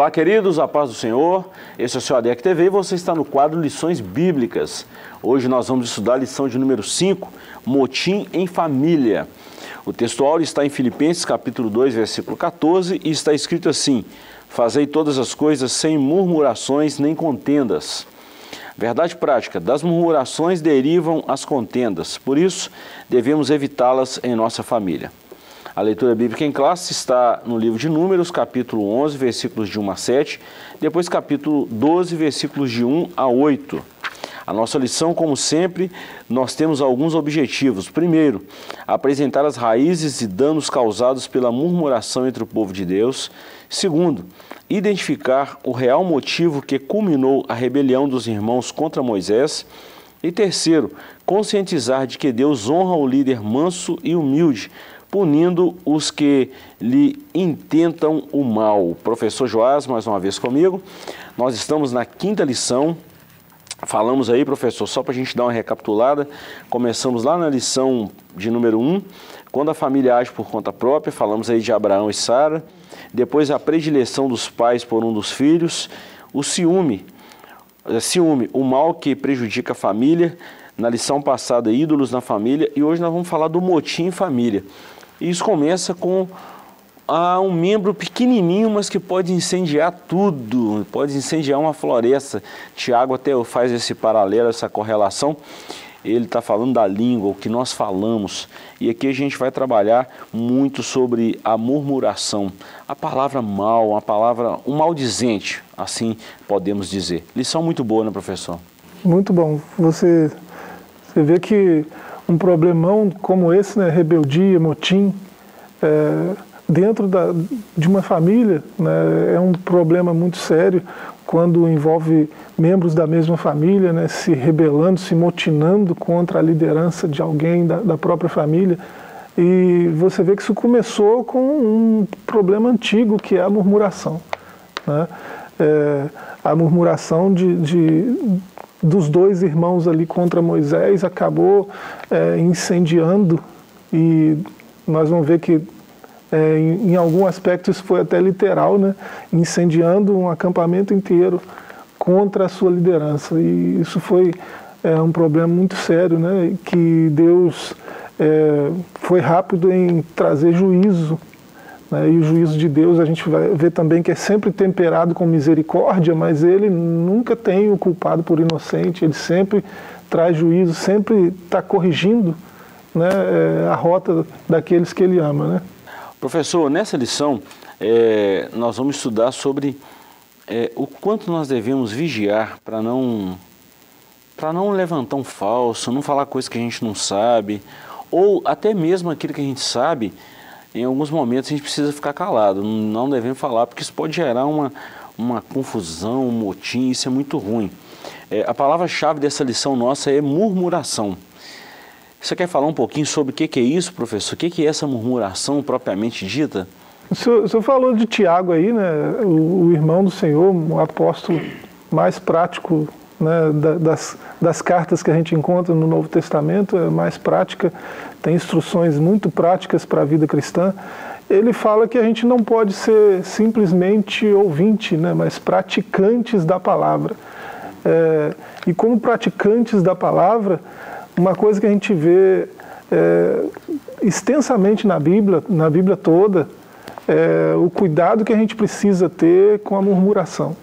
Olá, queridos, a paz do Senhor. Esse é o seu ADEC TV e você está no quadro Lições Bíblicas. Hoje nós vamos estudar a lição de número 5, Motim em Família. O textual está em Filipenses capítulo 2, versículo 14 e está escrito assim: Fazei todas as coisas sem murmurações nem contendas. Verdade prática: das murmurações derivam as contendas, por isso devemos evitá-las em nossa família. A leitura bíblica em classe está no livro de Números, capítulo 11, versículos de 1 a 7, depois capítulo 12, versículos de 1 a 8. A nossa lição, como sempre, nós temos alguns objetivos. Primeiro, apresentar as raízes e danos causados pela murmuração entre o povo de Deus. Segundo, identificar o real motivo que culminou a rebelião dos irmãos contra Moisés. E terceiro, conscientizar de que Deus honra o líder manso e humilde, punindo os que lhe intentam o mal. Professor Joás, mais uma vez comigo. Nós estamos na quinta lição. Falamos aí, professor, só para a gente dar uma recapitulada. Começamos lá na lição de número 1, um, quando a família age por conta própria. Falamos aí de Abraão e Sara. Depois a predileção dos pais por um dos filhos. O ciúme, ciúme, o mal que prejudica a família. Na lição passada, ídolos na família. E hoje nós vamos falar do motim em família. E isso começa com ah, um membro pequenininho, mas que pode incendiar tudo, pode incendiar uma floresta. Tiago até faz esse paralelo, essa correlação. Ele está falando da língua, o que nós falamos. E aqui a gente vai trabalhar muito sobre a murmuração. A palavra mal, a palavra, um maldizente, assim podemos dizer. Lição muito boa, né, professor? Muito bom. Você, você vê que um problemão como esse, né, rebeldia, motim, é, dentro da, de uma família, né, é um problema muito sério quando envolve membros da mesma família né, se rebelando, se motinando contra a liderança de alguém da, da própria família. E você vê que isso começou com um problema antigo que é a murmuração. Né? É, a murmuração de, de, dos dois irmãos ali contra Moisés acabou é, incendiando e nós vamos ver que é, em, em, algum aspecto isso foi até literal, né? incendiando um acampamento inteiro contra a sua liderança e isso foi é, um problema muito sério, né? que Deus é, foi rápido em trazer juízo? E o juízo de Deus a gente vai ver também que é sempre temperado com misericórdia, mas ele nunca tem o culpado por inocente, ele sempre traz juízo, sempre está corrigindo né, é, a rota daqueles que ele ama. Né? Professor, nessa lição é, nós vamos estudar sobre é, o quanto nós devemos vigiar para não para não levantar um falso, não falar coisas que a gente não sabe, ou até mesmo aquilo que a gente sabe, em alguns momentos a gente precisa ficar calado, não devemos falar, porque isso pode gerar uma, uma confusão, um motim, isso é muito ruim. É, a palavra-chave dessa lição nossa é murmuração. Você quer falar um pouquinho sobre o que, que é isso, professor? O que, que é essa murmuração propriamente dita? O senhor, o senhor falou de Tiago aí, né? O, o, irmão do Senhor, o apóstolo mais prático né, das, das cartas que a gente encontra no Novo Testamento, é mais prática, tem instruções muito práticas para a vida cristã. Ele fala que a gente não pode ser simplesmente ouvinte, né, mas praticantes da palavra. É, e como praticantes da palavra, uma coisa que a gente vê é, extensamente na Bíblia, na Bíblia toda, é o cuidado que a gente precisa ter com a murmuração,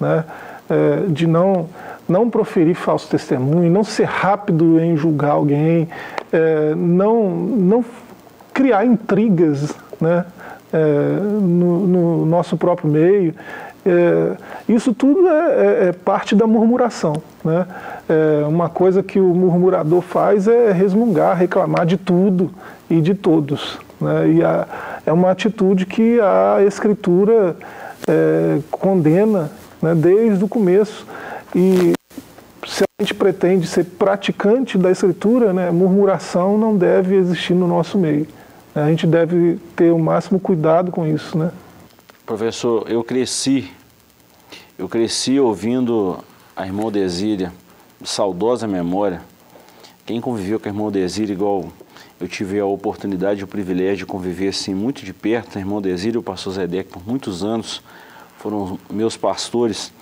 né? É, de não não proferir falso testemunho, não ser rápido em julgar alguém, é, não, não criar intrigas né, é, no, no, nosso próprio meio. É, isso tudo é, é, é parte da murmuração. Né? É, uma coisa que o murmurador faz é resmungar, reclamar de tudo e de todos. Né? E a, é uma atitude que a Escritura condena né, desde o começo. E se a gente pretende ser praticante da Escritura, né, murmuração não deve existir no nosso meio. A gente deve ter o máximo cuidado com isso, né? Professor, eu cresci, eu cresci ouvindo a irmã Desíria, saudosa memória. Quem conviveu com a irmã Desíria, igual eu tive a oportunidade e o privilégio de conviver assim muito de perto, a irmã Desíria e o pastor Zedek por muitos anos, foram meus pastores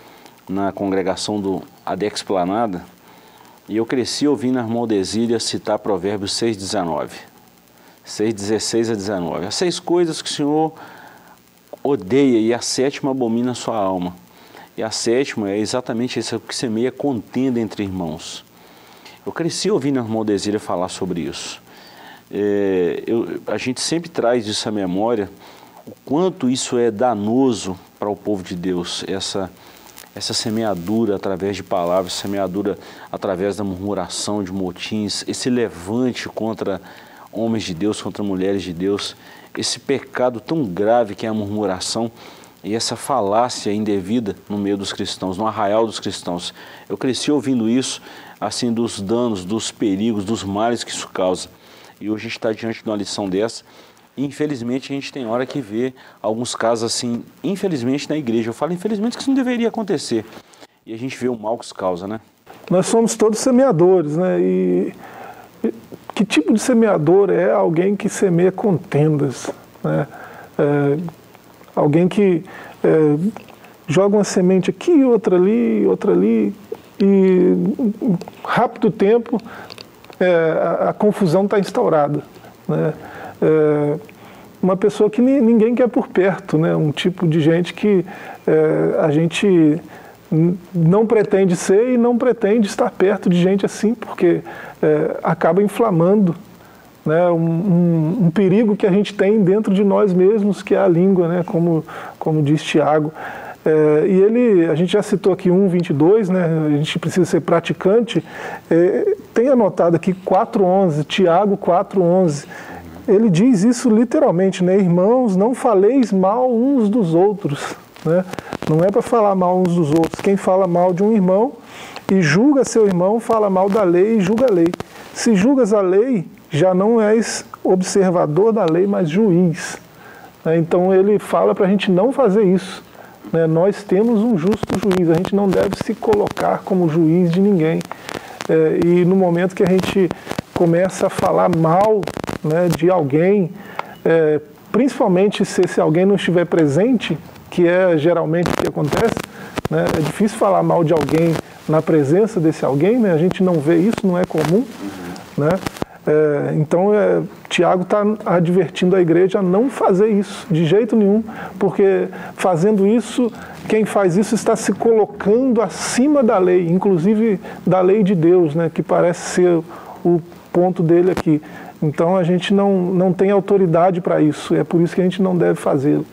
na congregação do Adex Planada, e eu cresci ouvindo a irmã Desília citar Provérbios 6,19. 6,16 a 19. As seis coisas que o Senhor odeia e a sétima abomina a sua alma. E a sétima é exatamente isso que semeia contenda entre irmãos. Eu cresci ouvindo a irmã Desília falar sobre isso. É, eu, a gente sempre traz isso à memória, o quanto isso é danoso para o povo de Deus, essa, essa semeadura através de palavras, semeadura através da murmuração, de motins, esse levante contra homens de Deus, contra mulheres de Deus, esse pecado tão grave que é a murmuração e essa falácia indevida no meio dos cristãos, no arraial dos cristãos. Eu cresci ouvindo isso, assim, dos danos, dos perigos, dos males que isso causa. E hoje a gente está diante de uma lição dessa. Infelizmente a gente tem hora que vê alguns casos assim, infelizmente na igreja. Eu falo infelizmente que isso não deveria acontecer. E a gente vê o mal que isso causa, né? Nós somos todos semeadores, né? E que tipo de semeador é alguém que semeia contendas? Né? É, alguém que é, joga uma semente aqui, outra ali, outra ali, e rápido tempo é, a, a, confusão está instaurada. Né? É, uma pessoa que ninguém quer por perto, né? um tipo de gente que é, a gente não pretende ser e não pretende estar perto de gente assim, porque é, acaba inflamando né, um, um, um, perigo que a gente tem dentro de nós mesmos, que é a língua, né, como, como diz Tiago. É, e ele, a gente já citou aqui 1,22, né, a gente precisa ser praticante. É, tem anotado aqui 4,11, Tiago 4,11. Ele diz isso literalmente, né, irmãos, não faleis mal uns dos outros. Né? Não é para falar mal uns dos outros. Quem fala mal de um irmão e julga seu irmão, fala mal da lei e julga a lei. Se julgas a lei, já não és observador da lei, mas juiz. Né? Então ele fala para a gente não fazer isso. Né? Nós temos um justo juiz, a gente não deve se colocar como juiz de ninguém. É, e no momento que a gente começa a falar mal né, de alguém, é, principalmente se esse alguém não estiver presente, que é geralmente o que acontece. Né? É difícil falar mal de alguém na presença desse alguém, né? a gente não vê isso, não é comum. Né? É, então, é, Tiago está advertindo a igreja a não fazer isso de jeito nenhum, porque fazendo isso, quem faz isso está se colocando acima da lei, inclusive da lei de Deus, né? que parece ser o ponto dele aqui. Então, a gente não, não tem autoridade para isso, é por isso que a gente não deve fazê-lo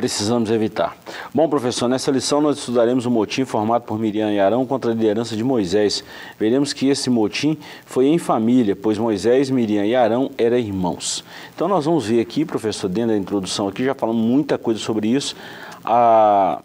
precisamos evitar. Bom, professor, nessa lição nós estudaremos o motim formado por Miriam e Arão contra a liderança de Moisés. Veremos que esse motim foi em família, pois Moisés, Miriam e Arão eram irmãos. Então nós vamos ver aqui, professor, dentro da introdução aqui, já falamos muita coisa sobre isso, a,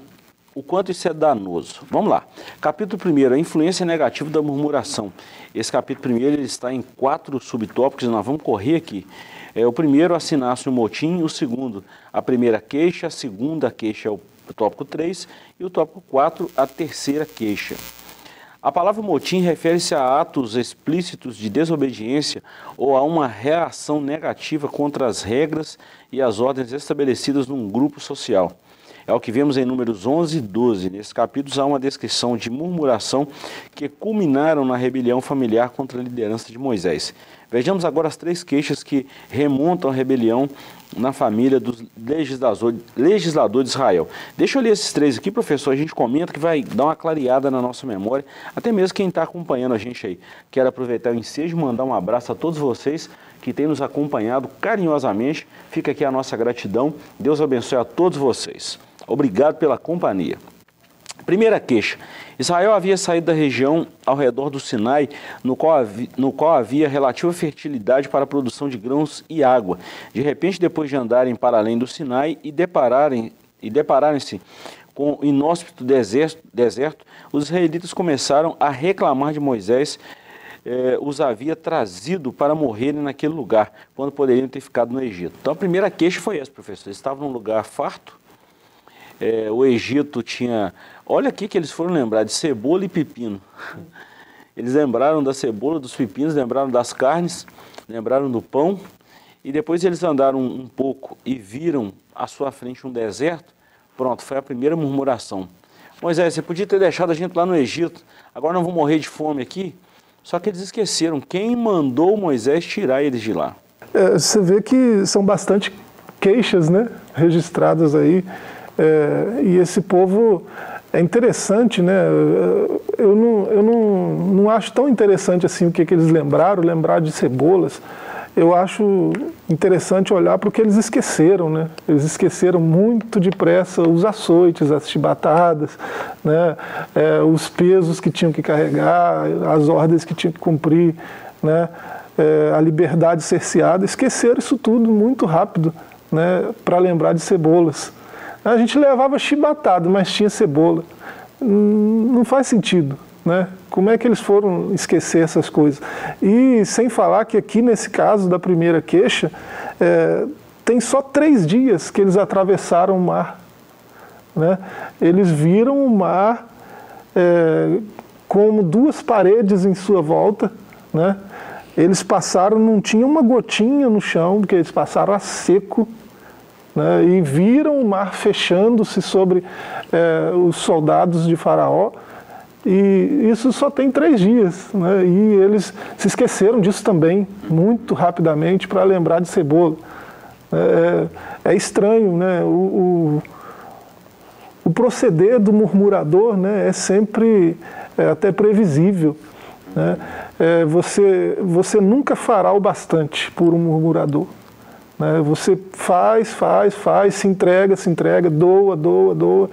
o quanto isso é danoso. Vamos lá. Capítulo 1, a influência negativa da murmuração. Esse capítulo 1 ele está em quatro subtópicos, nós vamos correr aqui. É, o primeiro, assinar-se o motim. O segundo, a primeira queixa. A segunda queixa é o tópico 3. E o tópico 4, a terceira queixa. A palavra motim refere-se a atos explícitos de desobediência ou a uma reação negativa contra as regras e as ordens estabelecidas num grupo social. É o que vemos em números 11 e 12. Nesses capítulos há uma descrição de murmuração que culminaram na rebelião familiar contra a liderança de Moisés. Vejamos agora as três queixas que remontam a rebelião na família dos legisladores legislador de Israel. Deixa eu ler esses três aqui, professor, a gente comenta que vai dar uma clareada na nossa memória, até mesmo quem está acompanhando a gente aí. Quero aproveitar o ensejo e mandar um abraço a todos vocês que têm nos acompanhado carinhosamente. Fica aqui a nossa gratidão. Deus abençoe a todos vocês. Obrigado pela companhia. Primeira queixa. Israel havia saído da região ao redor do Sinai, no qual, havia, no qual havia relativa fertilidade para a produção de grãos e água. De repente, depois de andarem para além do Sinai e depararem e depararem-se com o inóspito deserto, deserto, os israelitas começaram a reclamar de Moisés eh, os havia trazido para morrerem naquele lugar, quando poderiam ter ficado no Egito. Então a primeira queixa foi essa, professor. Eles estavam num lugar farto, é, o Egito tinha. Olha aqui que eles foram lembrar de cebola e pepino. Eles lembraram da cebola, dos pepinos, lembraram das carnes, lembraram do pão. E depois eles andaram um pouco e viram à sua frente um deserto. Pronto, foi a primeira murmuração. Moisés, você podia ter deixado a gente lá no Egito, agora não vou morrer de fome aqui. Só que eles esqueceram quem mandou Moisés tirar eles de lá. É, você vê que são bastante queixas né, registradas aí. É, e esse povo é interessante, né? Eu não, eu não, não acho tão interessante assim o que, que eles lembraram, lembrar de cebolas eu acho interessante olhar para o que eles esqueceram, né? Eles esqueceram muito depressa os açoites, as chibatadas, né? É, os pesos que tinham que carregar, as ordens que tinham que cumprir, né? É, a liberdade cerceada. Esqueceram isso tudo muito rápido, né? Para lembrar de cebolas. A gente levava chibatada, mas tinha cebola. Não faz sentido. Né? Como é que eles foram esquecer essas coisas? E sem falar que aqui nesse caso da primeira queixa, é, tem só três dias que eles atravessaram o mar. Né? Eles viram o mar é, como duas paredes em sua volta. Né? Eles passaram, não tinha uma gotinha no chão, porque eles passaram a seco. Né? E viram o mar fechando-se sobre é, os soldados de Faraó e isso só tem três dias. Né? E eles se esqueceram disso também, muito rapidamente, para lembrar de cebola. É, é, é estranho, né? O, o, o, proceder do murmurador né, é sempre é, até previsível. Né? É, você, você nunca fará o bastante por um murmurador. Né? Você faz, faz, faz, se entrega, se entrega, doa, doa, doa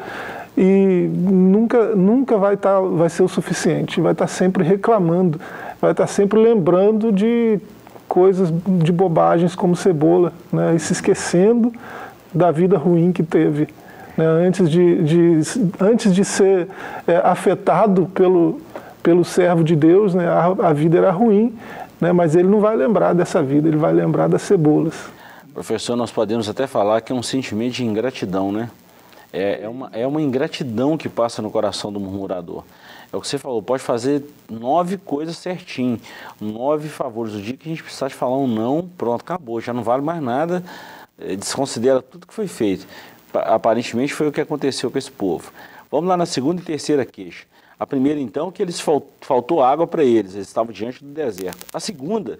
e nunca, nunca vai, tá, vai ser o suficiente, vai estar tá sempre reclamando, vai estar tá sempre lembrando de coisas, de bobagens como cebola, né, e se esquecendo da vida ruim que teve. Né, antes, de, de, antes de ser é, afetado pelo, pelo servo de Deus, né, a, a vida era ruim, né, mas ele não vai lembrar dessa vida, ele vai lembrar das cebolas. Professor, nós podemos até falar que é um sentimento de ingratidão, né? É, é, uma, é uma ingratidão que passa no coração do murmurador. É o que você falou, pode fazer nove coisas certinho, nove favores. O dia que a gente precisar de falar um não, pronto, acabou, já não vale mais nada, é, desconsidera tudo que foi feito. Aparentemente foi o que aconteceu com esse povo. Vamos lá na segunda e terceira queixa. A primeira, então, que eles faltou água para eles, eles estavam diante do deserto. A segunda,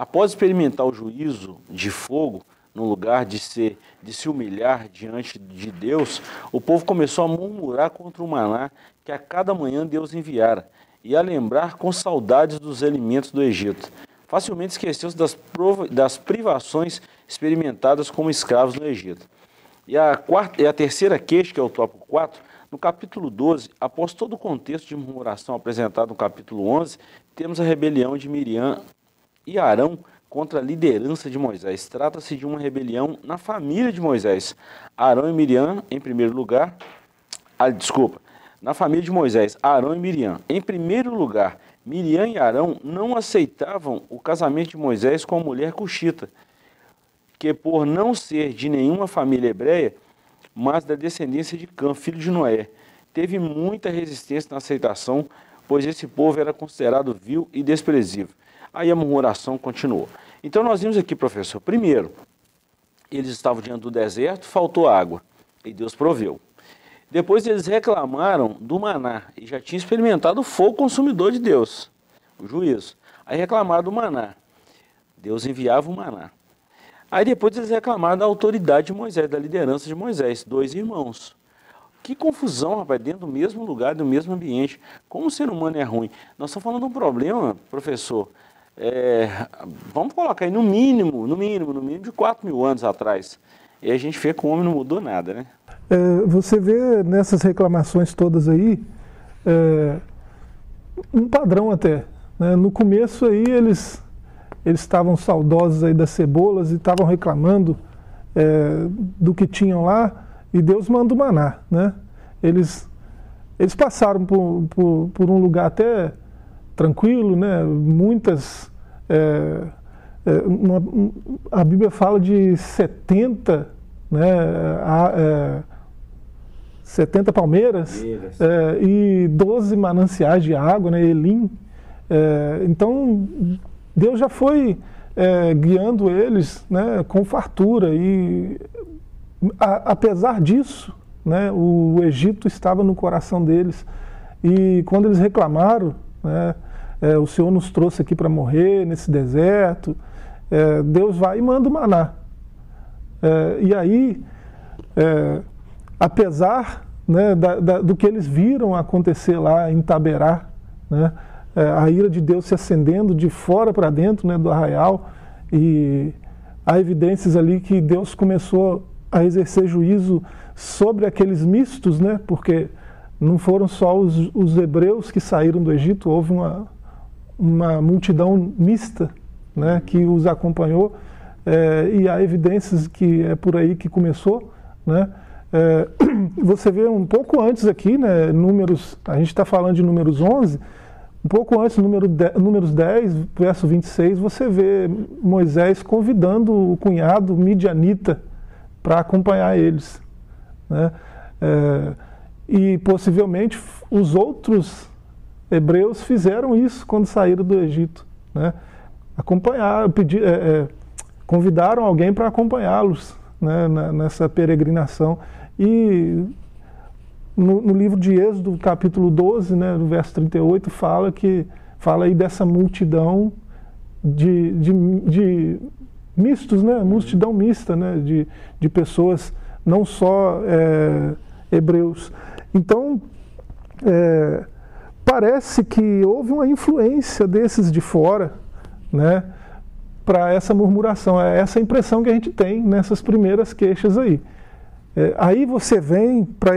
após experimentar o juízo de fogo, no lugar de, de se humilhar diante de Deus, o povo começou a murmurar contra o maná que a cada manhã Deus enviara e a lembrar com saudades dos alimentos do Egito. Facilmente esqueceu-se das, das privações experimentadas como escravos no Egito. E a, quarta, e a terceira queixa, que é o tópico 4, no capítulo 12, após todo o contexto de murmuração apresentado no capítulo 11, temos a rebelião de Miriam e Arão contra a liderança de Moisés. Trata-se de uma rebelião na família de Moisés. Arão e Miriam, em primeiro lugar. Ah, desculpa. Na família de Moisés, Arão e Miriam. Em primeiro lugar, Miriam e Arão não aceitavam o casamento de Moisés com a mulher cuxita, que por não ser de nenhuma família hebreia, mas da descendência de Cã, filho de Noé, teve muita resistência na aceitação, pois esse povo era considerado vil e desprezível. Aí a murmuração continuou. Então nós vimos aqui, professor, primeiro, eles estavam diante do deserto, faltou água, e Deus proveu. Depois eles reclamaram do maná, e já tinham experimentado o fogo consumidor de Deus, o juízo. Aí reclamaram do maná. Deus enviava o maná. Aí depois eles reclamaram da autoridade de Moisés, da liderança de Moisés, dois irmãos. Que confusão, rapaz, dentro do mesmo lugar, do mesmo ambiente. Como o ser humano é ruim. Nós estamos falando de um problema, professor, é, vamos colocar aí no mínimo, no mínimo, no mínimo de 4 mil anos atrás. E a gente vê que o homem não mudou nada, né? É, você vê nessas reclamações todas aí é, um padrão até. Né? No começo aí eles eles estavam saudosos aí das cebolas e estavam reclamando é, do que tinham lá e Deus manda o maná, né? Eles eles passaram por, por, por um lugar até tranquilo, né? Muitas. É, é, uma, a Bíblia fala de 70, né? A, é, 70 palmeiras é, e 12 mananciais de água, né? Elim. É, então, Deus já foi guiando eles né, com fartura e, a, apesar disso, né, o Egito estava no coração deles. E quando eles reclamaram, né, é, o Senhor nos trouxe aqui para morrer nesse deserto, é, Deus vai e manda o maná. É, e aí, é, apesar né, da, da, do que eles viram acontecer lá em Taberá, né, é, a ira de Deus se acendendo de fora para dentro né, do arraial, e há evidências ali que Deus começou a exercer juízo sobre aqueles mistos, né, porque não foram só os, os hebreus que saíram do Egito, houve uma, uma multidão mista né, que os acompanhou, é, e há evidências que é por aí que começou. Né, é, você vê um pouco antes aqui, né, números, a gente está falando de números 11, um pouco antes, número de, números 10, verso 26, você vê Moisés convidando o cunhado midianita para acompanhar eles. Né? É, e possivelmente os outros hebreus fizeram isso quando saíram do Egito. Né? Acompanhar, pedir, é, é, convidaram alguém para acompanhá-los né, nessa peregrinação. E no, no, livro de Êxodo, capítulo 12, né, no verso 38, fala que fala aí dessa multidão de, de, de mistos, né, multidão mista, né, de, de pessoas não só é, hebreus. Então, é, parece que houve uma influência desses de fora, né, para essa murmuração. É essa impressão que a gente tem nessas primeiras queixas aí. É, aí você vem para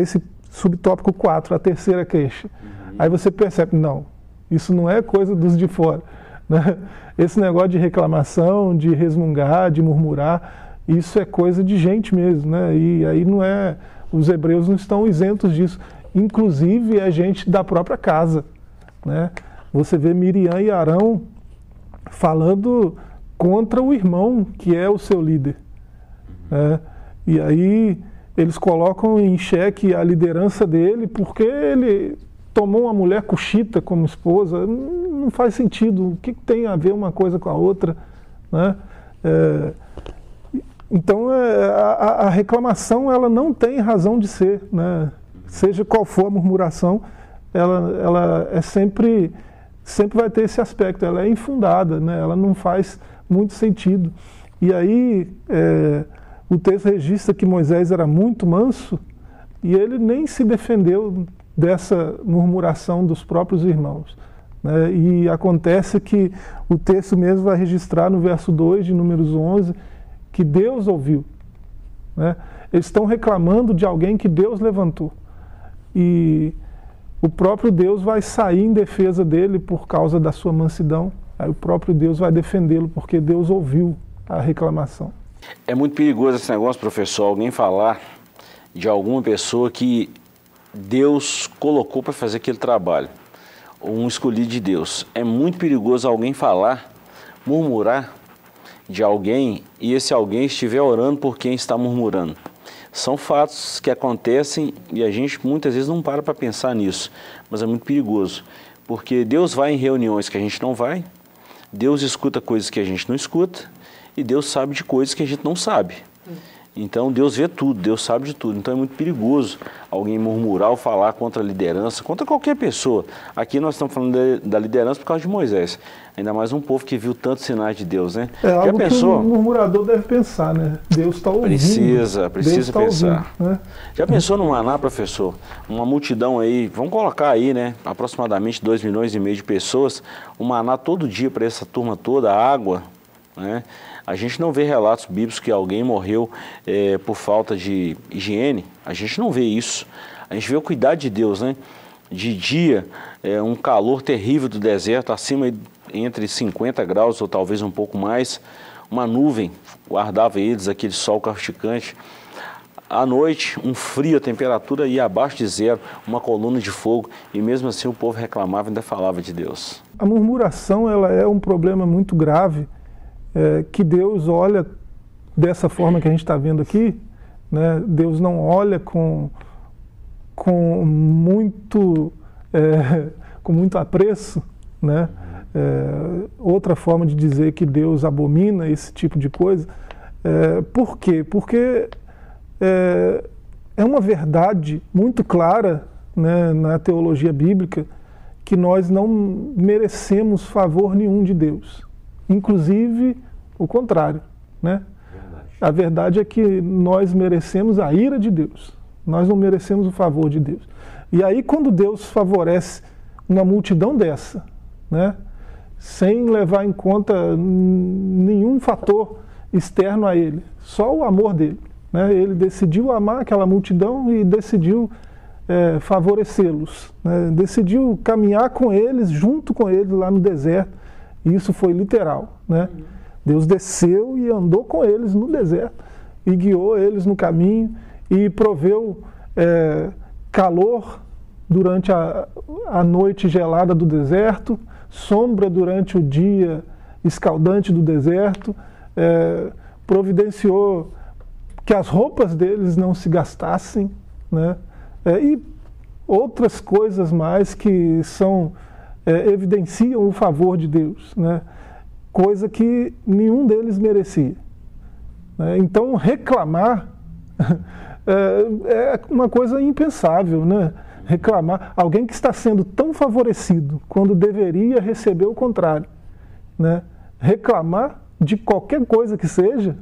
esse subtópico 4, a terceira queixa. Uhum. Aí você percebe, não, isso não é coisa dos de fora. Né? Esse negócio de reclamação, de resmungar, de murmurar, isso é coisa de gente mesmo. Né? E aí não é. Os hebreus não estão isentos disso. Inclusive é gente da própria casa. Né? Você vê Miriam e Arão falando contra o irmão que é o seu líder. Né? E aí eles colocam em xeque a liderança dele porque ele tomou uma mulher cuxita como esposa. Não faz sentido. O que tem a ver uma coisa com a outra? Né? É, então é, a, a, reclamação ela não tem razão de ser, né? Seja qual for a murmuração, ela, ela é sempre sempre vai ter esse aspecto. Ela é infundada, né? Ela não faz muito sentido. E aí é, o texto registra que Moisés era muito manso e ele nem se defendeu dessa murmuração dos próprios irmãos. Né? E acontece que o texto mesmo vai registrar no verso 2 de Números 11 que Deus ouviu. Né? Eles estão reclamando de alguém que Deus levantou. E o próprio Deus vai sair em defesa dele por causa da sua mansidão. Aí o próprio Deus vai defendê-lo porque Deus ouviu a reclamação. É muito perigoso esse negócio, professor, alguém falar de alguma pessoa que Deus colocou para fazer aquele trabalho, um escolhido de Deus. É muito perigoso alguém falar, murmurar de alguém e esse alguém estiver orando por quem está murmurando. São fatos que acontecem e a gente muitas vezes não para para pensar nisso, mas é muito perigoso, porque Deus vai em reuniões que a gente não vai, Deus escuta coisas que a gente não escuta e Deus sabe de coisas que a gente não sabe. Então Deus vê tudo, Deus sabe de tudo. Então é muito perigoso alguém murmurar ou falar contra a liderança, contra qualquer pessoa. Aqui nós estamos falando da liderança por causa de Moisés. Ainda mais um povo que viu tantos sinais de Deus, né? É algo Já pensou? que o murmurador deve pensar, né? Deus está ouvindo. Precisa, precisa tá pensar. Ouvindo, né? Já pensou no Maná, professor? Uma multidão aí, vamos colocar aí, né? Aproximadamente 2 milhões e meio de pessoas. O Maná todo dia para essa turma toda, água, né? A gente não vê relatos bíblicos que alguém morreu é, por falta de higiene. A gente não vê isso. A gente vê o cuidado de Deus, né? De dia, é, um calor terrível do deserto, acima entre 50 graus ou talvez um pouco mais. Uma nuvem guardava eles, aquele sol causticante. À noite, um frio, a temperatura ia abaixo de zero, uma coluna de fogo, e mesmo assim o povo reclamava e ainda falava de Deus. A murmuração ela é um problema muito grave é, que Deus olha dessa forma que a gente está vendo aqui, né? Deus não olha com, com muito é, com muito apreço, né? É, outra forma de dizer que Deus abomina esse tipo de coisa. É, por quê? Porque é, é uma verdade muito clara né, na teologia bíblica que nós não merecemos favor nenhum de Deus. Inclusive o contrário. Né? Verdade. A verdade é que nós merecemos a ira de Deus. Nós não merecemos o favor de Deus. E aí, quando Deus favorece uma multidão dessa, né, sem levar em conta nenhum fator externo a ele, só o amor dele. Né? Ele decidiu amar aquela multidão e decidiu é, favorecê-los, né? decidiu caminhar com eles, junto com eles lá no deserto. E isso foi literal. Né? Deus desceu e andou com eles no deserto e guiou eles no caminho e proveu é, calor durante a, a noite gelada do deserto, sombra durante o dia escaldante do deserto, é, providenciou que as roupas deles não se gastassem, né? É, e outras coisas mais que são é, evidenciam o favor de Deus, né? Coisa que nenhum deles merecia. Né? Então reclamar é, é uma coisa impensável, né? reclamar. Alguém que está sendo tão favorecido quando deveria receber o contrário. Né? Reclamar de qualquer coisa que seja,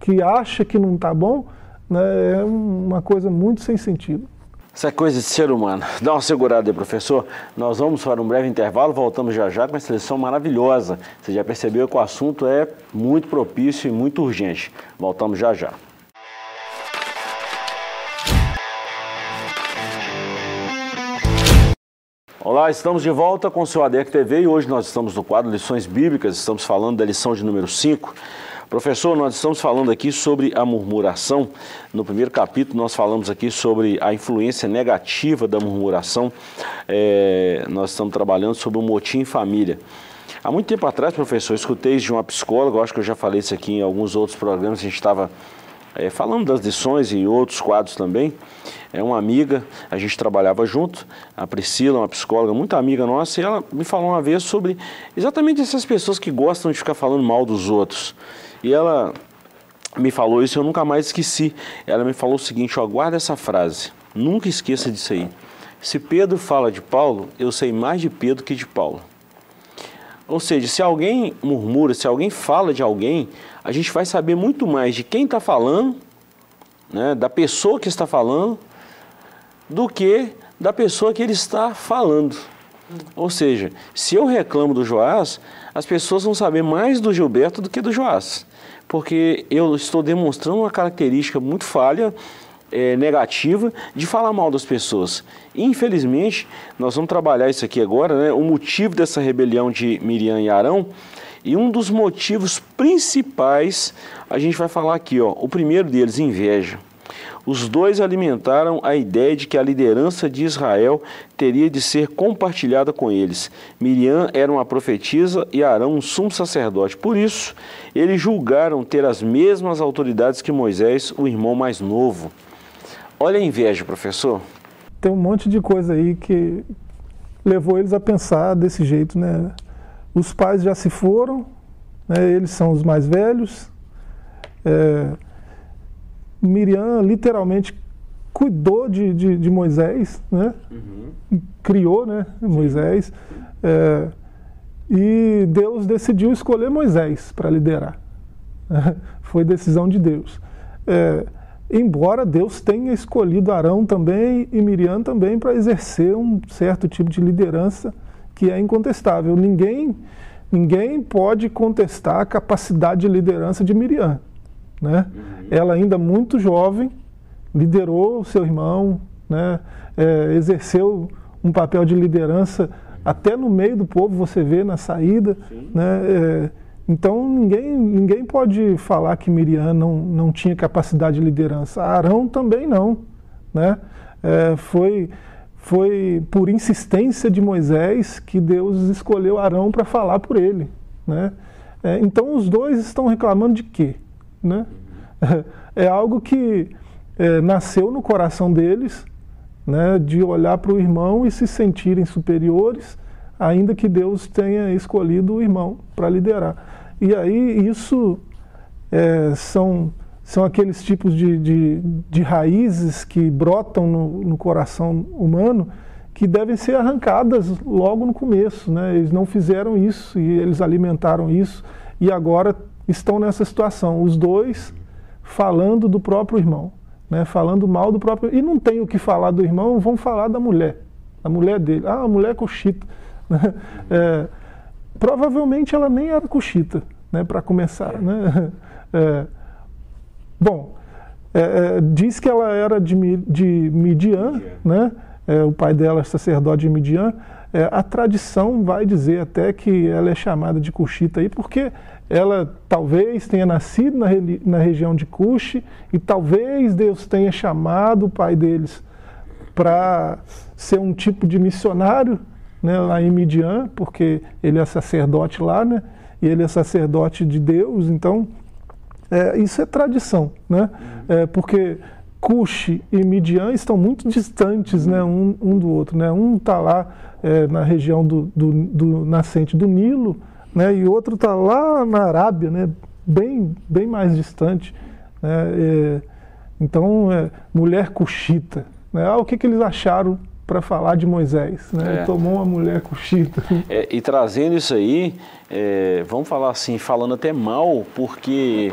que acha que não está bom, né? é uma coisa muito sem sentido. Essa é coisa de ser humano. Dá uma segurada aí, professor. Nós vamos para um breve intervalo, voltamos já já com uma seleção maravilhosa. Você já percebeu que o assunto é muito propício e muito urgente. Voltamos já já. Olá, estamos de volta com o seu ADEC TV e hoje nós estamos no quadro Lições Bíblicas, estamos falando da lição de número 5. Professor, nós estamos falando aqui sobre a murmuração. No primeiro capítulo, nós falamos aqui sobre a influência negativa da murmuração. É, nós estamos trabalhando sobre o motim em família. Há muito tempo atrás, professor, escutei de uma psicóloga, acho que eu já falei isso aqui em alguns outros programas, a gente estava é, falando das lições em outros quadros também é uma amiga, a gente trabalhava junto, a Priscila, uma psicóloga muito amiga nossa, e ela me falou uma vez sobre exatamente essas pessoas que gostam de ficar falando mal dos outros. E ela me falou isso eu nunca mais esqueci. Ela me falou o seguinte, ó, guarda essa frase, nunca esqueça disso aí. Se Pedro fala de Paulo, eu sei mais de Pedro que de Paulo. Ou seja, se alguém murmura, se alguém fala de alguém, a gente vai saber muito mais de quem está falando, né, da pessoa que está falando, do que da pessoa que ele está falando. Ou seja, se eu reclamo do Joás, as pessoas vão saber mais do Gilberto do que do Joás. Porque eu estou demonstrando uma característica muito falha, é, negativa, de falar mal das pessoas. Infelizmente, nós vamos trabalhar isso aqui agora, né? o motivo dessa rebelião de Miriam e Arão. E um dos motivos principais, a gente vai falar aqui, ó. O primeiro deles, inveja. Os dois alimentaram a ideia de que a liderança de Israel teria de ser compartilhada com eles. Miriam era uma profetisa e Arão um sumo sacerdote. Por isso, eles julgaram ter as mesmas autoridades que Moisés, o irmão mais novo. Olha a inveja, professor. Tem um monte de coisa aí que levou eles a pensar desse jeito, né? Os pais já se foram, né? eles são os mais velhos. É, Miriam literalmente cuidou de, de, de Moisés, né? Uhum. criou né, Moisés. É, e Deus decidiu escolher Moisés para liderar. Foi decisão de Deus. É, embora Deus tenha escolhido Arão também e Miriam também para exercer um certo tipo de liderança que é incontestável. Ninguém, ninguém pode contestar a capacidade de liderança de Miriam. Né? Uhum. Ela ainda muito jovem, liderou o seu irmão, né? É, exerceu um papel de liderança até no meio do povo, você vê na saída. Né? É, então ninguém, ninguém pode falar que Miriam não, não tinha capacidade de liderança. Arão também não. Né? É, foi, foi por insistência de Moisés que Deus escolheu Arão para falar por ele. Né? É, então os dois estão reclamando de quê? Né? É algo que é, nasceu no coração deles, né, de olhar para o irmão e se sentirem superiores, ainda que Deus tenha escolhido o irmão para liderar. E aí isso é, são, são aqueles tipos de, de, de raízes que brotam no, no, coração humano que devem ser arrancadas logo no começo. Né? Eles não fizeram isso e eles alimentaram isso e agora estão nessa situação. Os dois falando do próprio irmão, né? falando mal do próprio. E não tem o que falar do irmão, vão falar da mulher, a mulher dele. Ah, a mulher é coxita. Né? É, provavelmente ela nem era coxita, né? para começar. Né? É, Bom, é, é, diz que ela era de, de Midian, né? É, o pai dela é sacerdote de Midian. É, a tradição vai dizer até que ela é chamada de Cuxita aí, porque ela talvez tenha nascido na, na região de Cuxi e talvez Deus tenha chamado o pai deles para ser um tipo de missionário né, lá em Midian, porque ele é sacerdote lá, né? E ele é sacerdote de Deus, então é, isso é tradição, né? É, porque Cuxi e Midian estão muito distantes né, um, um do outro. Né? Um está lá é, na região do, do, do, nascente do Nilo né, e outro está lá na Arábia, né, bem, bem mais distante. Né? Então, é, mulher cuxita. Né? Ah, o que, que eles acharam para falar de Moisés? Né? É. Tomou uma mulher cuxita. É, e trazendo isso aí, é, vamos falar assim, falando até mal, porque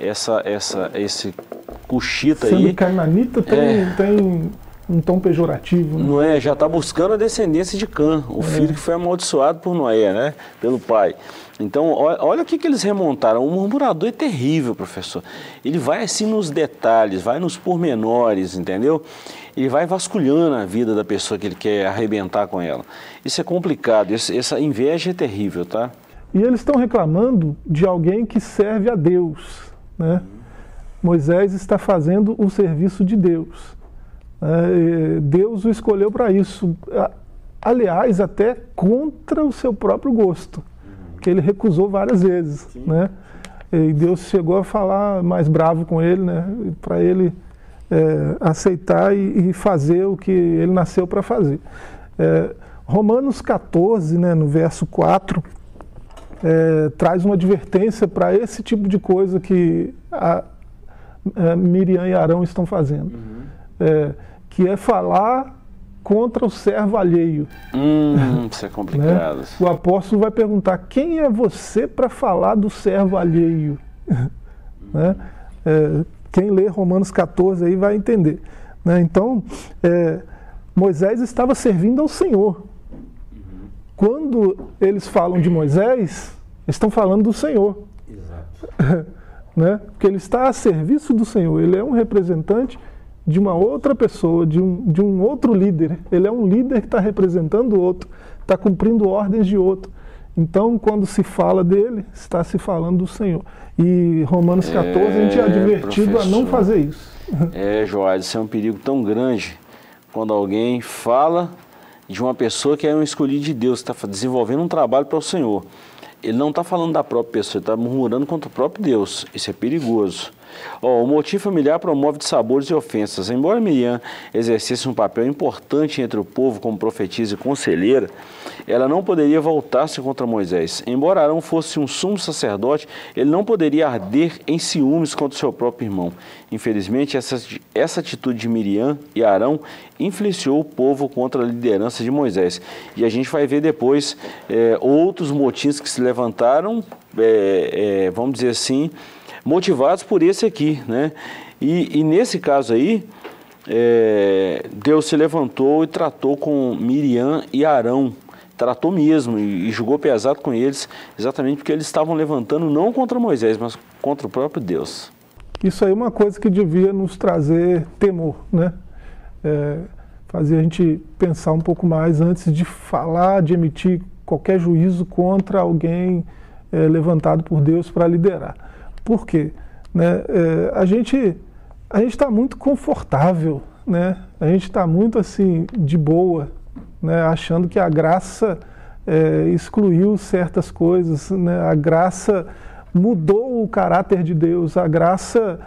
essa, essa, esse cuxita Sendo aí. Carnanita tem, é, tem um tom pejorativo. Né? Não é? Já está buscando a descendência de Cã, o é. filho que foi amaldiçoado por Noé, né? Pelo pai. Então, olha o que, que eles remontaram. O murmurador é terrível, professor. Ele vai assim nos detalhes, vai nos pormenores, entendeu? Ele vai vasculhando a vida da pessoa que ele quer arrebentar com ela. Isso é complicado, essa inveja é terrível, tá? E eles estão reclamando de alguém que serve a Deus. Né? Moisés está fazendo o serviço de Deus. É, Deus o escolheu para isso. Aliás, até contra o seu próprio gosto, que ele recusou várias vezes. Né? E Deus chegou a falar mais bravo com ele, né? para ele é, aceitar e, e, fazer o que ele nasceu para fazer. É, Romanos 14, né, no verso 4, é, traz uma advertência para esse tipo de coisa que a, a Miriam e Arão estão fazendo, uhum. É, que é falar contra o servo alheio. Hum, isso é complicado. Né? O apóstolo vai perguntar: quem é você para falar do servo alheio? Né? é, quem lê Romanos 14 aí vai entender. Né? Então, é, Moisés estava servindo ao Senhor. Quando eles falam de Moisés, estão falando do Senhor. Exato. né? Porque ele está a serviço do Senhor, ele é um representante de uma outra pessoa, de um, de um outro líder. Ele é um líder que está representando o outro, está cumprindo ordens de outro. Então, quando se fala dele, está se falando do Senhor. E Romanos 14, é, a gente é, advertido professor. a não fazer isso. É, Joás, isso é um perigo tão grande quando alguém fala de uma pessoa que é um escolhido de Deus, que está desenvolvendo um trabalho para o Senhor. Ele não está falando da própria pessoa, ele está murmurando contra o próprio Deus. Isso é perigoso. Oh, o motivo familiar promove sabores e ofensas. Embora Miriam exercesse um papel importante entre o povo como profetisa e conselheira, ela não poderia voltar-se contra Moisés. Embora Arão fosse um sumo sacerdote, ele não poderia arder em ciúmes contra seu próprio irmão. Infelizmente, essa, essa atitude de Miriam e Arão influenciou o povo contra a liderança de Moisés. E a gente vai ver depois é, outros motivos que se levantaram, é, é, vamos dizer assim, motivados por esse aqui, né? E, e nesse caso aí, é, Deus se levantou e tratou com Miriam e Arão, tratou mesmo e, e julgou pesado com eles, exatamente porque eles estavam levantando não contra Moisés, mas contra o próprio Deus. Isso aí é uma coisa que devia nos trazer temor, né? É, fazer a gente pensar um pouco mais antes de falar, de emitir qualquer juízo contra alguém é, levantado por Deus para liderar. Por quê? Né? É, a gente a gente está muito confortável, né? A gente está muito assim de boa, né? Achando que a graça é, excluiu certas coisas, né? A graça mudou o caráter de Deus, a graça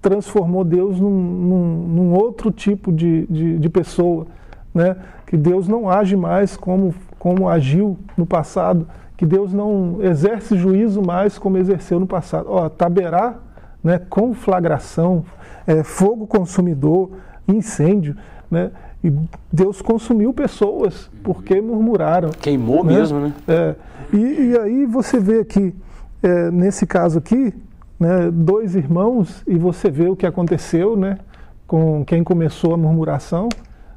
transformou Deus num, num, num outro tipo de, de, de, pessoa, né? Que Deus não age mais como como agiu no passado que Deus não exerce juízo mais como exerceu no passado. Ó, Taberá né, conflagração, é, fogo consumidor, incêndio, né? E Deus consumiu pessoas porque murmuraram. Queimou né? mesmo, né? É, e, e, aí você vê aqui, é, nesse caso aqui, né, dois irmãos, e você vê o que aconteceu né, com quem começou a murmuração.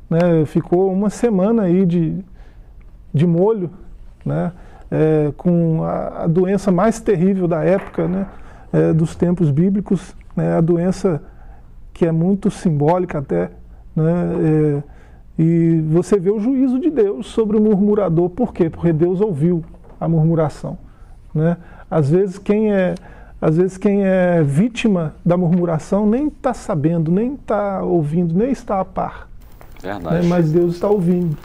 Né, ficou uma semana aí de, de molho, né, é, com a, a, doença mais terrível da época, né, é, dos tempos bíblicos, né, a doença que é muito simbólica até, né, é, e você vê o juízo de Deus sobre o murmurador. Por quê? Porque Deus ouviu a murmuração. Né? Às vezes quem é às vezes quem é vítima da murmuração nem está sabendo, nem está ouvindo, nem está a par. Verdade. Né? Mas Deus está ouvindo.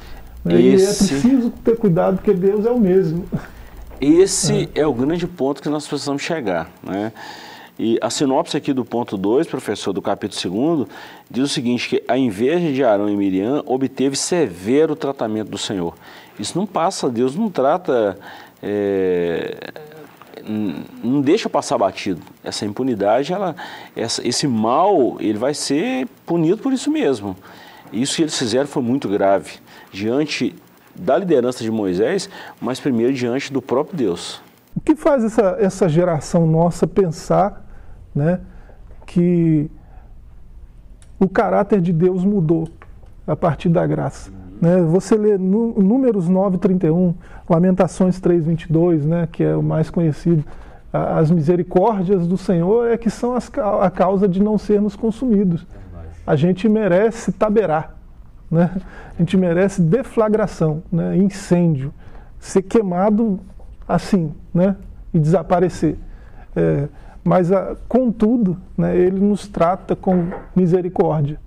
Né? Esse... E é preciso ter cuidado porque Deus é o mesmo. Esse é, é o grande ponto que nós precisamos chegar. Né? E a sinopse aqui do ponto 2, professor, do capítulo 2, diz o seguinte, que a inveja de Arão e Miriam obteve severo tratamento do Senhor. Isso não passa, Deus não trata, é, não deixa passar batido. Essa impunidade, ela, essa, esse mal, ele vai ser punido por isso mesmo. Isso que eles fizeram foi muito grave, diante da liderança de Moisés, mas primeiro diante do próprio Deus. O que faz essa, essa geração nossa pensar né, que o caráter de Deus mudou a partir da graça. Né? Você lê Números 9, 31, Lamentações 3, 22, né, que é o mais conhecido. As misericórdias do Senhor é que são as, a causa de não sermos consumidos. A gente merece taberá, né? a gente merece deflagração, né? incêndio, ser queimado assim né? e desaparecer. É, mas, ah, contudo, né, ele nos trata com misericórdia,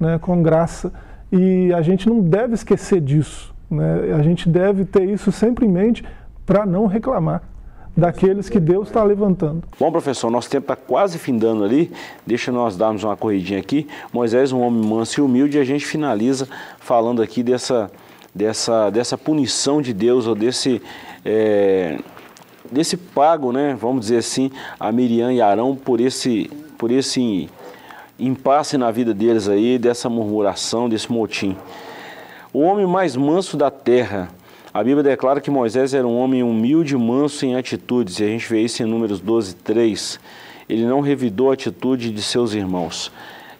né, com graça. E a gente não deve esquecer disso. Né? A gente deve ter isso sempre em mente para não reclamar daqueles que Deus está levantando. Bom, professor, nosso tempo está quase findando ali. Deixa nós darmos uma corridinha aqui. Moisés, um homem manso e humilde, e a gente finaliza falando aqui dessa, dessa, dessa punição de Deus ou desse. É, desse pago, né, vamos dizer assim, a Miriam e Arão por esse, por esse impasse na vida deles aí, dessa murmuração, desse motim. O homem mais manso da terra. A Bíblia declara que Moisés era um homem humilde manso em atitudes, e a gente vê isso em Números 12, 3. Ele não revidou a atitude de seus irmãos.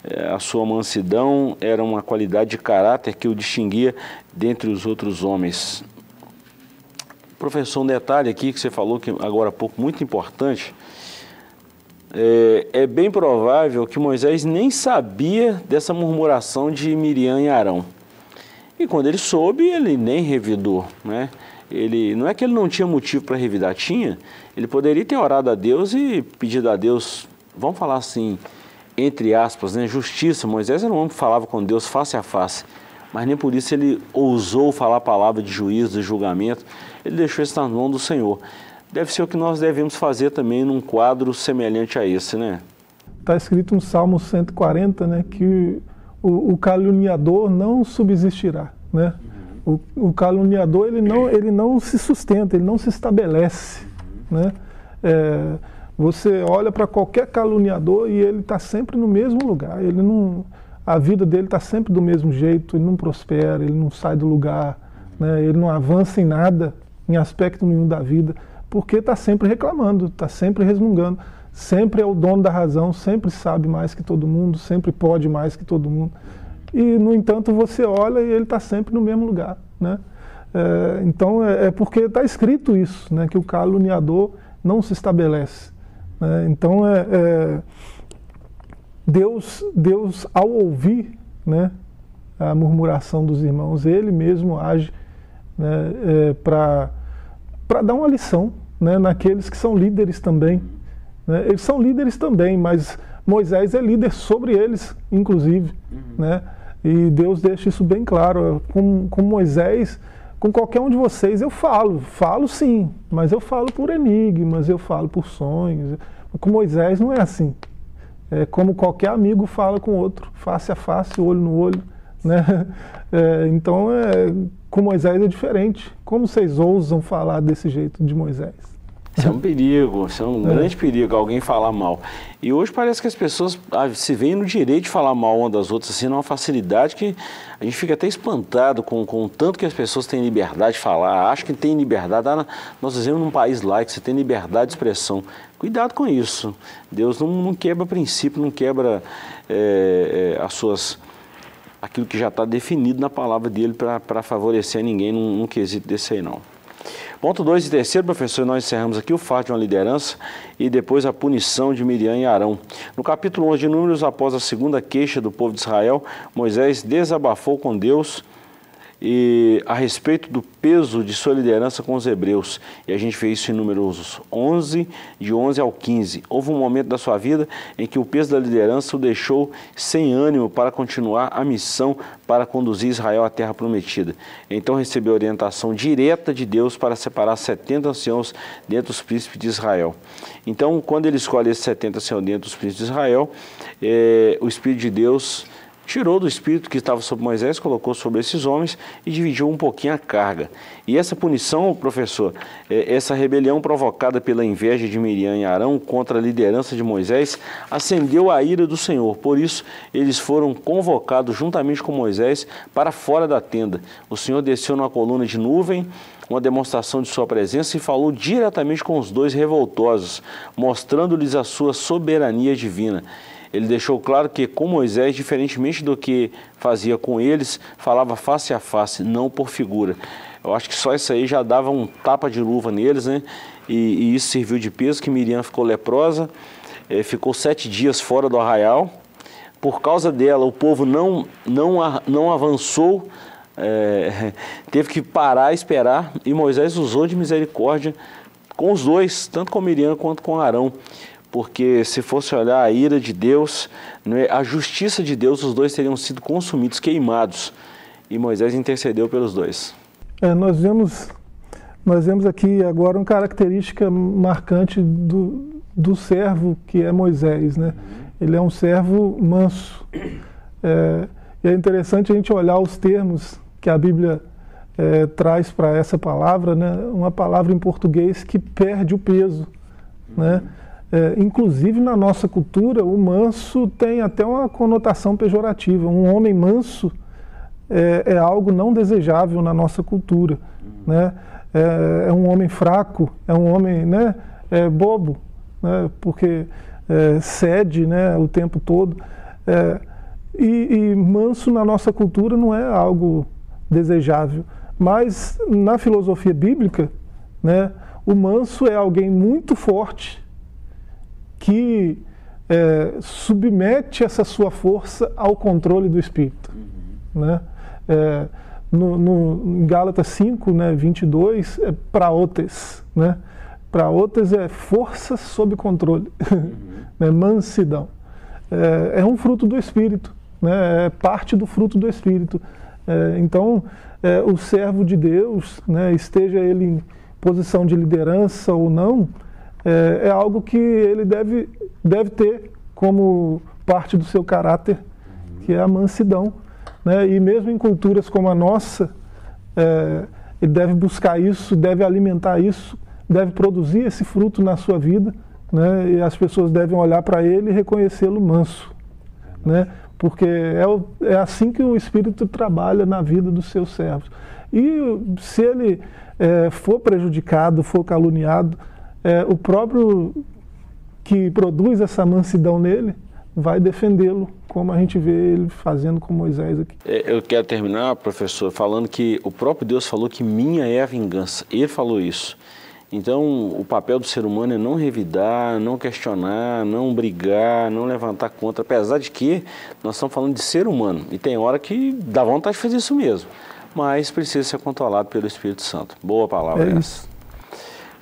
É, a sua mansidão era uma qualidade de caráter que o distinguia dentre os outros homens. Professor, um detalhe aqui que você falou que agora há pouco, muito importante. É, é, bem provável que Moisés nem sabia dessa murmuração de Miriam e Arão. E quando ele soube, ele nem revidou. Né? Ele, não é que ele não tinha motivo para revidar, tinha. Ele poderia ter orado a Deus e pedido a Deus, vamos falar assim, entre aspas, né, justiça. Moisés era um homem que falava com Deus face a face mas nem por isso ele ousou falar a palavra de juízo, de julgamento. Ele deixou isso na mão do Senhor. Deve ser o que nós devemos fazer também num quadro semelhante a esse, né? Está escrito no Salmo 140, né, que o, o caluniador não subsistirá, né? O, o, caluniador ele não, ele não se sustenta, ele não se estabelece, né? É, você olha para qualquer caluniador e ele está sempre no mesmo lugar. Ele não, a vida dele está sempre do mesmo jeito, ele não prospera, ele não sai do lugar, né? ele não avança em nada, em aspecto nenhum da vida, porque está sempre reclamando, está sempre resmungando, sempre é o dono da razão, sempre sabe mais que todo mundo, sempre pode mais que todo mundo. E, no entanto, você olha e ele está sempre no mesmo lugar. Né? É, então, é, é porque está escrito isso, né? que o caluniador não se estabelece. Né? Então, é, é Deus, Deus ao ouvir né, a murmuração dos irmãos, ele mesmo age né, é, para dar uma lição né, naqueles que são líderes também. Né? Eles são líderes também, mas Moisés é líder sobre eles, inclusive. Uhum. Né? E Deus deixa isso bem claro. Com, com Moisés, com qualquer um de vocês, eu falo. Falo sim, mas eu falo por enigmas, eu falo por sonhos. Com Moisés não é assim é, como qualquer amigo fala com outro, face a face, olho no olho. Né? É, então, é, com Moisés é diferente. Como vocês ousam falar desse jeito de Moisés? Isso é um perigo, isso é um é. grande perigo, alguém falar mal. E hoje parece que as pessoas ah, se veem no direito de falar mal uma das outras, assim, numa facilidade que a gente fica até espantado com, com o tanto que as pessoas têm liberdade de falar, acham que tem liberdade. Ah, nós vivemos num país laico, você tem liberdade de expressão. Cuidado com isso. Deus não, não quebra princípio, não quebra é, as suas aquilo que já está definido na palavra dele para favorecer ninguém num, num quesito desse aí, não. Ponto 2 e terceiro, professor, nós encerramos aqui o fato de uma liderança e depois a punição de Miriam e Arão. No capítulo 11 de Números, após a segunda queixa do povo de Israel, Moisés desabafou com Deus e a respeito do peso de sua liderança com os hebreus. E a gente fez isso em números 11, de 11 ao 15. Houve um momento da sua vida em que o peso da liderança o deixou sem ânimo para continuar a missão para conduzir Israel à terra prometida. Então recebeu orientação direta de Deus para separar 70 anciãos dentre os príncipes de Israel. Então, quando ele escolhe esses 70 anciãos dentre os príncipes de Israel, é, o Espírito de Deus tirou do espírito que estava sobre Moisés, colocou sobre esses homens e dividiu um pouquinho a carga. E essa punição, professor, é, essa rebelião provocada pela inveja de Miriam e Arão contra a liderança de Moisés, acendeu a ira do Senhor. Por isso, eles foram convocados juntamente com Moisés para fora da tenda. O Senhor desceu numa coluna de nuvem, uma demonstração de sua presença e falou diretamente com os dois revoltosos, mostrando-lhes a sua soberania divina ele deixou claro que com Moisés, diferentemente do que fazia com eles, falava face a face, não por figura. Eu acho que só isso aí já dava um tapa de luva neles, né? E, e isso serviu de peso, que Miriam ficou leprosa, eh, ficou sete dias fora do arraial. Por causa dela, o povo não, não, não avançou, é, teve que parar, esperar, e Moisés usou de misericórdia com os dois, tanto com Miriam quanto com Arão porque se fosse olhar a ira de Deus, é? a justiça de Deus, os dois teriam sido consumidos, queimados. E Moisés intercedeu pelos dois. É, nós vemos nós vemos aqui agora uma característica marcante do, do servo que é Moisés, né? Ele é um servo manso. É, e é interessante a gente olhar os termos que a Bíblia é, traz para essa palavra, né? Uma palavra em português que perde o peso, né? É, inclusive na nossa cultura, o manso tem até uma conotação pejorativa. Um homem manso é, é algo não desejável na nossa cultura. Né? É, é, um homem fraco, é um homem né, é bobo, né? porque é, cede né, o tempo todo. É, e, e manso na nossa cultura não é algo desejável. Mas na filosofia bíblica, né, o manso é alguém muito forte que é, submete essa sua força ao controle do Espírito. Uhum. Né? É, no, no, em Gálatas 5, né, 22, é praotes. Né? Praotes é força sob controle, uhum. né? mansidão. É, é, um fruto do Espírito, né? é parte do fruto do Espírito. É, então, é, o servo de Deus, né, esteja ele em posição de liderança ou não, é, é algo que ele deve, deve ter como parte do seu caráter, que é a mansidão. Né? E mesmo em culturas como a nossa, é, ele deve buscar isso, deve alimentar isso, deve produzir esse fruto na sua vida, né? e as pessoas devem olhar para ele e reconhecê-lo manso. Né? Porque é, o, é assim que o Espírito trabalha na vida dos seus servos. E se ele é, for prejudicado, for caluniado, é, o próprio que produz essa mansidão nele vai defendê-lo, como a gente vê ele fazendo com Moisés aqui. É, eu quero terminar, professor, falando que o próprio Deus falou que minha é a vingança. Ele falou isso. Então, o papel do ser humano é não revidar, não questionar, não brigar, não levantar contra, apesar de que nós estamos falando de ser humano e tem hora que dá vontade de fazer isso mesmo, mas precisa ser controlado pelo Espírito Santo. Boa palavra é essa.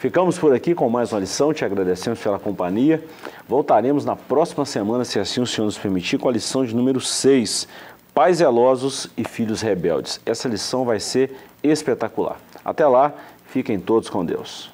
Ficamos por aqui com mais uma lição, te agradecemos pela companhia. Voltaremos na próxima semana, se assim o Senhor nos permitir, com a lição de número 6, Pais zelosos e filhos rebeldes. Essa lição vai ser espetacular. Até lá, fiquem todos com Deus.